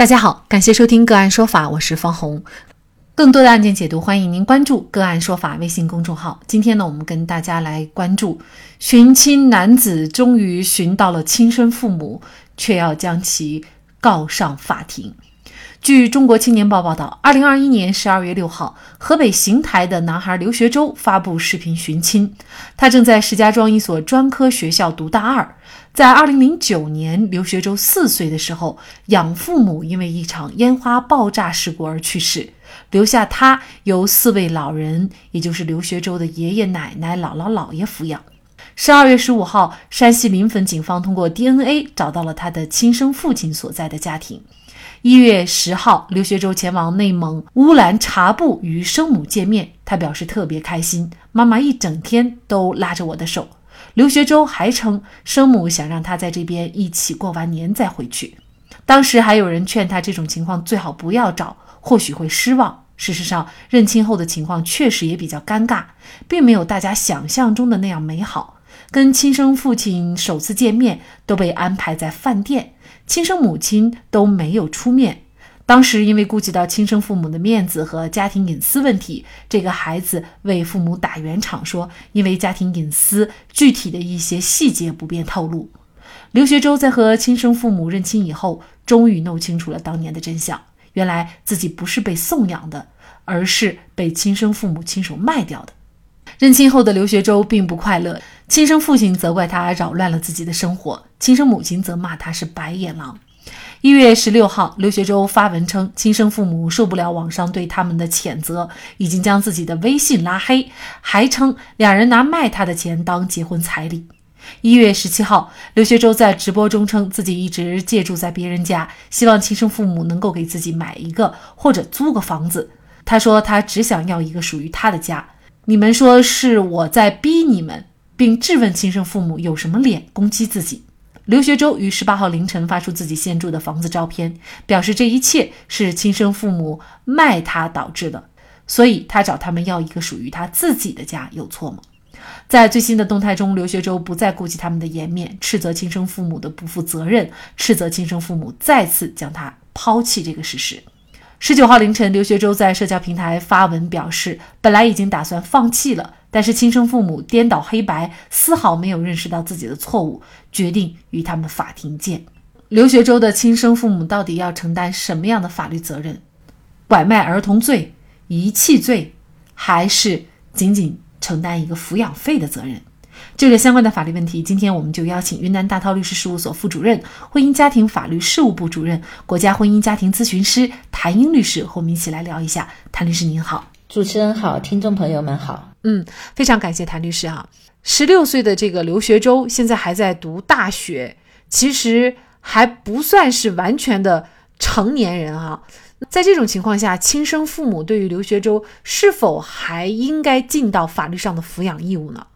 大家好，感谢收听个案说法，我是方红。更多的案件解读，欢迎您关注个案说法微信公众号。今天呢，我们跟大家来关注寻亲男子终于寻到了亲生父母，却要将其告上法庭。据中国青年报报道，二零二一年十二月六号，河北邢台的男孩刘学周发布视频寻亲。他正在石家庄一所专科学校读大二。在二零零九年，刘学周四岁的时候，养父母因为一场烟花爆炸事故而去世，留下他由四位老人，也就是刘学周的爷爷奶奶、姥姥姥爷抚养。十二月十五号，山西临汾警方通过 DNA 找到了他的亲生父亲所在的家庭。一月十号，刘学周前往内蒙乌兰察布与生母见面，他表示特别开心。妈妈一整天都拉着我的手。刘学周还称，生母想让他在这边一起过完年再回去。当时还有人劝他，这种情况最好不要找，或许会失望。事实上，认亲后的情况确实也比较尴尬，并没有大家想象中的那样美好。跟亲生父亲首次见面都被安排在饭店。亲生母亲都没有出面。当时因为顾及到亲生父母的面子和家庭隐私问题，这个孩子为父母打圆场，说因为家庭隐私，具体的一些细节不便透露。刘学周在和亲生父母认亲以后，终于弄清楚了当年的真相：原来自己不是被送养的，而是被亲生父母亲手卖掉的。认亲后的刘学周并不快乐。亲生父亲责怪他扰乱了自己的生活，亲生母亲则骂他是白眼狼。一月十六号，刘学周发文称，亲生父母受不了网上对他们的谴责，已经将自己的微信拉黑，还称两人拿卖他的钱当结婚彩礼。一月十七号，刘学周在直播中称自己一直借住在别人家，希望亲生父母能够给自己买一个或者租个房子。他说他只想要一个属于他的家。你们说是我在逼你们？并质问亲生父母有什么脸攻击自己。刘学周于十八号凌晨发出自己现住的房子照片，表示这一切是亲生父母卖他导致的，所以他找他们要一个属于他自己的家，有错吗？在最新的动态中，刘学周不再顾及他们的颜面，斥责亲生父母的不负责任，斥责亲生父母再次将他抛弃这个事实。十九号凌晨，刘学周在社交平台发文表示，本来已经打算放弃了。但是亲生父母颠倒黑白，丝毫没有认识到自己的错误，决定与他们法庭见。刘学周的亲生父母到底要承担什么样的法律责任？拐卖儿童罪、遗弃罪，还是仅仅承担一个抚养费的责任？就这相关的法律问题，今天我们就邀请云南大韬律师事务所副主任、婚姻家庭法律事务部主任、国家婚姻家庭咨询师谭英律师和我们一起来聊一下。谭律师您好。主持人好，听众朋友们好。嗯，非常感谢谭律师啊。十六岁的这个刘学周现在还在读大学，其实还不算是完全的成年人啊。在这种情况下，亲生父母对于刘学周是否还应该尽到法律上的抚养义务呢？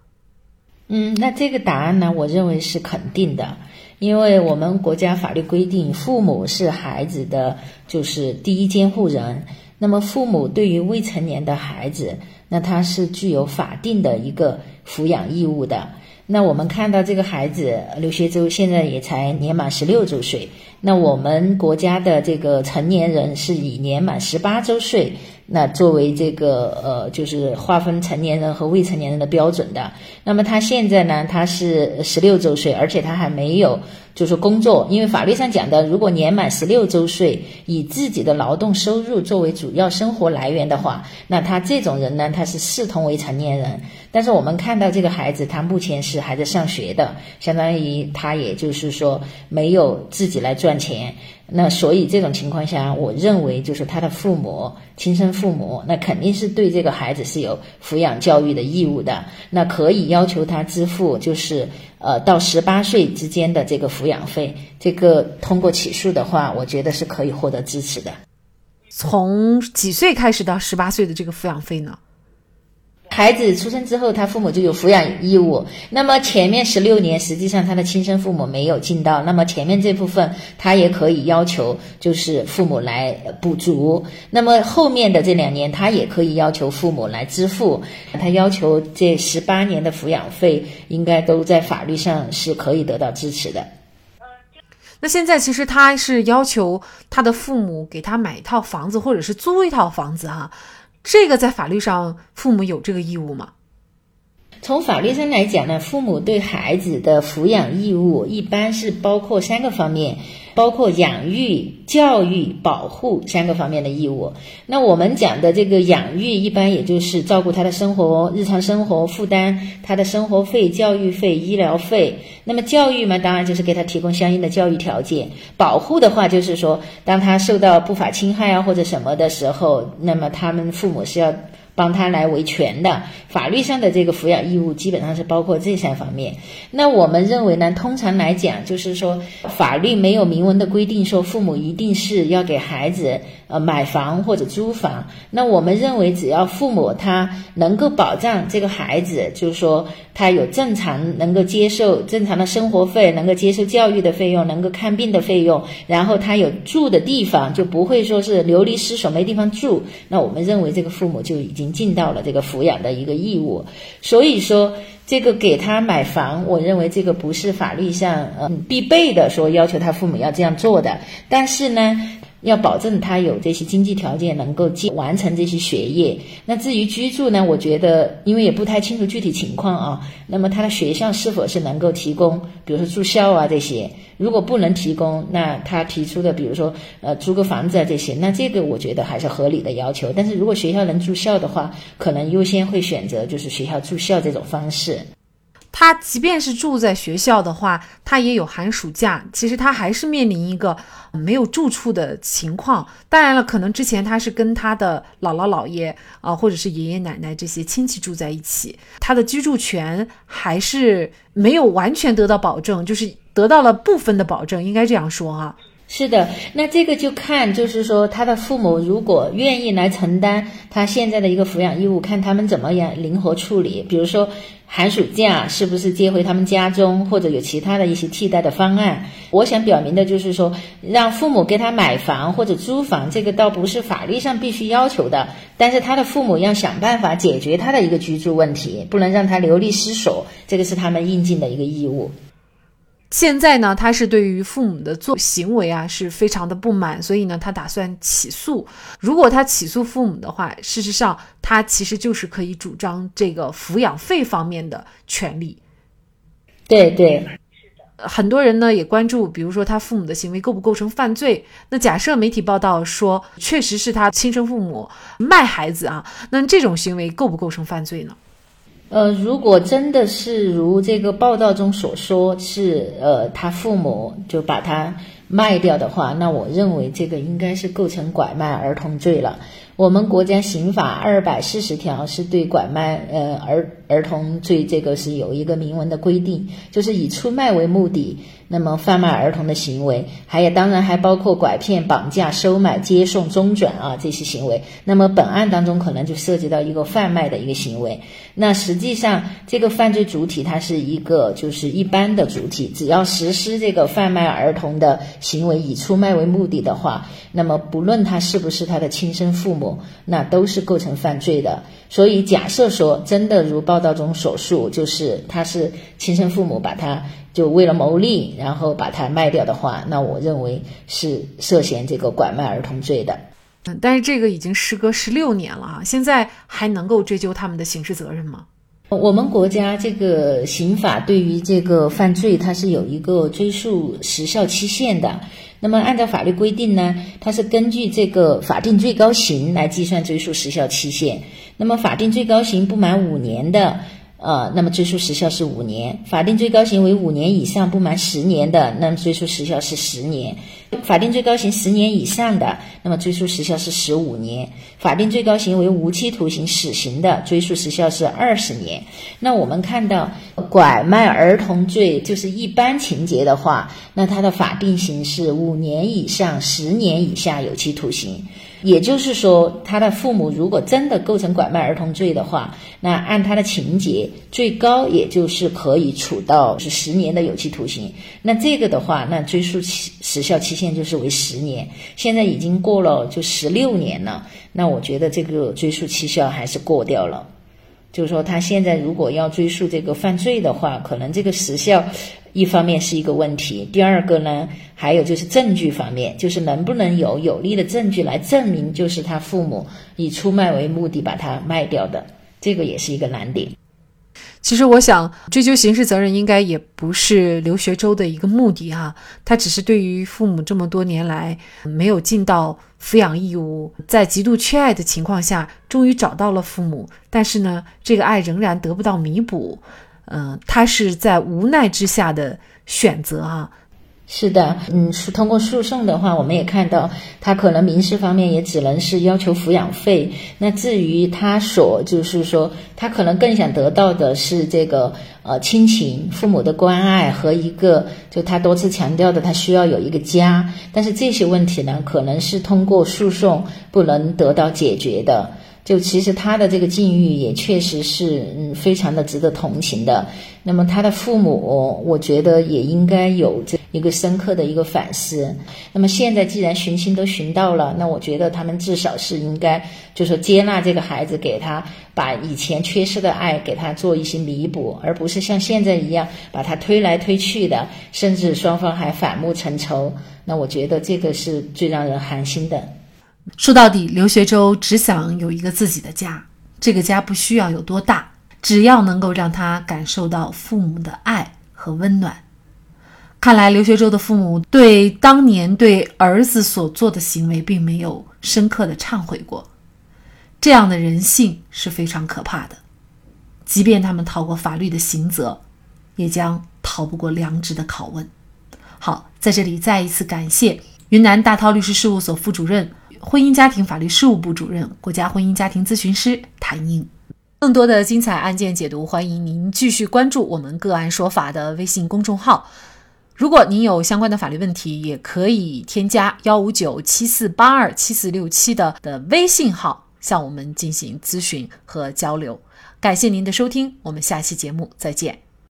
嗯，那这个答案呢，我认为是肯定的，因为我们国家法律规定，父母是孩子的就是第一监护人。那么，父母对于未成年的孩子，那他是具有法定的一个抚养义务的。那我们看到这个孩子刘学周现在也才年满十六周岁，那我们国家的这个成年人是以年满十八周岁。那作为这个呃，就是划分成年人和未成年人的标准的。那么他现在呢，他是十六周岁，而且他还没有就是工作，因为法律上讲的，如果年满十六周岁，以自己的劳动收入作为主要生活来源的话，那他这种人呢，他是视同为成年人。但是我们看到这个孩子，他目前是还在上学的，相当于他也就是说没有自己来赚钱。那所以这种情况下，我认为就是他的父母亲生父母，那肯定是对这个孩子是有抚养教育的义务的。那可以要求他支付，就是呃到十八岁之间的这个抚养费。这个通过起诉的话，我觉得是可以获得支持的。从几岁开始到十八岁的这个抚养费呢？孩子出生之后，他父母就有抚养义务。那么前面十六年，实际上他的亲生父母没有尽到。那么前面这部分，他也可以要求就是父母来补足。那么后面的这两年，他也可以要求父母来支付。他要求这十八年的抚养费，应该都在法律上是可以得到支持的。那现在其实他是要求他的父母给他买一套房子，或者是租一套房子哈，这个在法律上父母有这个义务吗？从法律上来讲呢，父母对孩子的抚养义务一般是包括三个方面，包括养育、教育、保护三个方面的义务。那我们讲的这个养育，一般也就是照顾他的生活、日常生活，负担他的生活费、教育费、医疗费。那么教育嘛，当然就是给他提供相应的教育条件。保护的话，就是说当他受到不法侵害啊或者什么的时候，那么他们父母是要。帮他来维权的法律上的这个抚养义务基本上是包括这三方面。那我们认为呢，通常来讲，就是说法律没有明文的规定说父母一定是要给孩子呃买房或者租房。那我们认为，只要父母他能够保障这个孩子，就是说他有正常能够接受正常的生活费，能够接受教育的费用，能够看病的费用，然后他有住的地方，就不会说是流离失所没地方住。那我们认为这个父母就已经。尽到了这个抚养的一个义务，所以说这个给他买房，我认为这个不是法律上嗯必备的，说要求他父母要这样做的，但是呢。要保证他有这些经济条件，能够完成这些学业。那至于居住呢？我觉得，因为也不太清楚具体情况啊。那么他的学校是否是能够提供，比如说住校啊这些？如果不能提供，那他提出的，比如说呃租个房子啊这些，那这个我觉得还是合理的要求。但是如果学校能住校的话，可能优先会选择就是学校住校这种方式。他即便是住在学校的话，他也有寒暑假。其实他还是面临一个没有住处的情况。当然了，可能之前他是跟他的姥姥姥爷啊，或者是爷爷奶奶这些亲戚住在一起，他的居住权还是没有完全得到保证，就是得到了部分的保证，应该这样说哈。是的，那这个就看，就是说他的父母如果愿意来承担他现在的一个抚养义务，看他们怎么样灵活处理。比如说寒暑假是不是接回他们家中，或者有其他的一些替代的方案。我想表明的就是说，让父母给他买房或者租房，这个倒不是法律上必须要求的，但是他的父母要想办法解决他的一个居住问题，不能让他流离失所，这个是他们应尽的一个义务。现在呢，他是对于父母的做行为啊是非常的不满，所以呢，他打算起诉。如果他起诉父母的话，事实上他其实就是可以主张这个抚养费方面的权利。对对，很多人呢也关注，比如说他父母的行为构不构成犯罪？那假设媒体报道说，确实是他亲生父母卖孩子啊，那这种行为构不构成犯罪呢？呃，如果真的是如这个报道中所说，是呃他父母就把他卖掉的话，那我认为这个应该是构成拐卖儿童罪了。我们国家刑法二百四十条是对拐卖呃儿儿童罪这个是有一个明文的规定，就是以出卖为目的。那么贩卖儿童的行为，还有当然还包括拐骗、绑架、收买、接送、中转啊这些行为。那么本案当中可能就涉及到一个贩卖的一个行为。那实际上这个犯罪主体它是一个就是一般的主体，只要实施这个贩卖儿童的行为以出卖为目的的话，那么不论他是不是他的亲生父母，那都是构成犯罪的。所以假设说真的如报道中所述，就是他是亲生父母把他。就为了牟利，然后把他卖掉的话，那我认为是涉嫌这个拐卖儿童罪的。嗯，但是这个已经时隔十六年了啊，现在还能够追究他们的刑事责任吗？我们国家这个刑法对于这个犯罪，它是有一个追诉时效期限的。那么按照法律规定呢，它是根据这个法定最高刑来计算追诉时效期限。那么法定最高刑不满五年的。呃，那么追诉时效是五年，法定最高刑为五年以上不满十年的，那么追诉时效是十年；法定最高刑十年以上的，那么追诉时效是十五年；法定最高刑为无期徒刑、死刑的，追诉时效是二十年。那我们看到拐卖儿童罪就是一般情节的话，那它的法定刑是五年以上十年以下有期徒刑。也就是说，他的父母如果真的构成拐卖儿童罪的话，那按他的情节，最高也就是可以处到是十年的有期徒刑。那这个的话，那追诉期时效期限就是为十年。现在已经过了就十六年了，那我觉得这个追诉期效还是过掉了。就是说他现在如果要追溯这个犯罪的话，可能这个时效一方面是一个问题，第二个呢，还有就是证据方面，就是能不能有有力的证据来证明就是他父母以出卖为目的把他卖掉的，这个也是一个难点。其实我想，追究刑事责任应该也不是刘学周的一个目的哈，他只是对于父母这么多年来没有尽到抚养义务，在极度缺爱的情况下，终于找到了父母，但是呢，这个爱仍然得不到弥补，嗯，他是在无奈之下的选择啊。是的，嗯，是通过诉讼的话，我们也看到他可能民事方面也只能是要求抚养费。那至于他所就是说，他可能更想得到的是这个呃亲情、父母的关爱和一个就他多次强调的，他需要有一个家。但是这些问题呢，可能是通过诉讼不能得到解决的。就其实他的这个境遇也确实是嗯非常的值得同情的。那么他的父母，我觉得也应该有这一个深刻的一个反思。那么现在既然寻亲都寻到了，那我觉得他们至少是应该就说接纳这个孩子，给他把以前缺失的爱给他做一些弥补，而不是像现在一样把他推来推去的，甚至双方还反目成仇。那我觉得这个是最让人寒心的。说到底，刘学周只想有一个自己的家，这个家不需要有多大，只要能够让他感受到父母的爱和温暖。看来刘学周的父母对当年对儿子所做的行为并没有深刻的忏悔过，这样的人性是非常可怕的。即便他们逃过法律的刑责，也将逃不过良知的拷问。好，在这里再一次感谢云南大韬律师事务所副主任。婚姻家庭法律事务部主任、国家婚姻家庭咨询师谭英，更多的精彩案件解读，欢迎您继续关注我们“个案说法”的微信公众号。如果您有相关的法律问题，也可以添加幺五九七四八二七四六七的的微信号向我们进行咨询和交流。感谢您的收听，我们下期节目再见。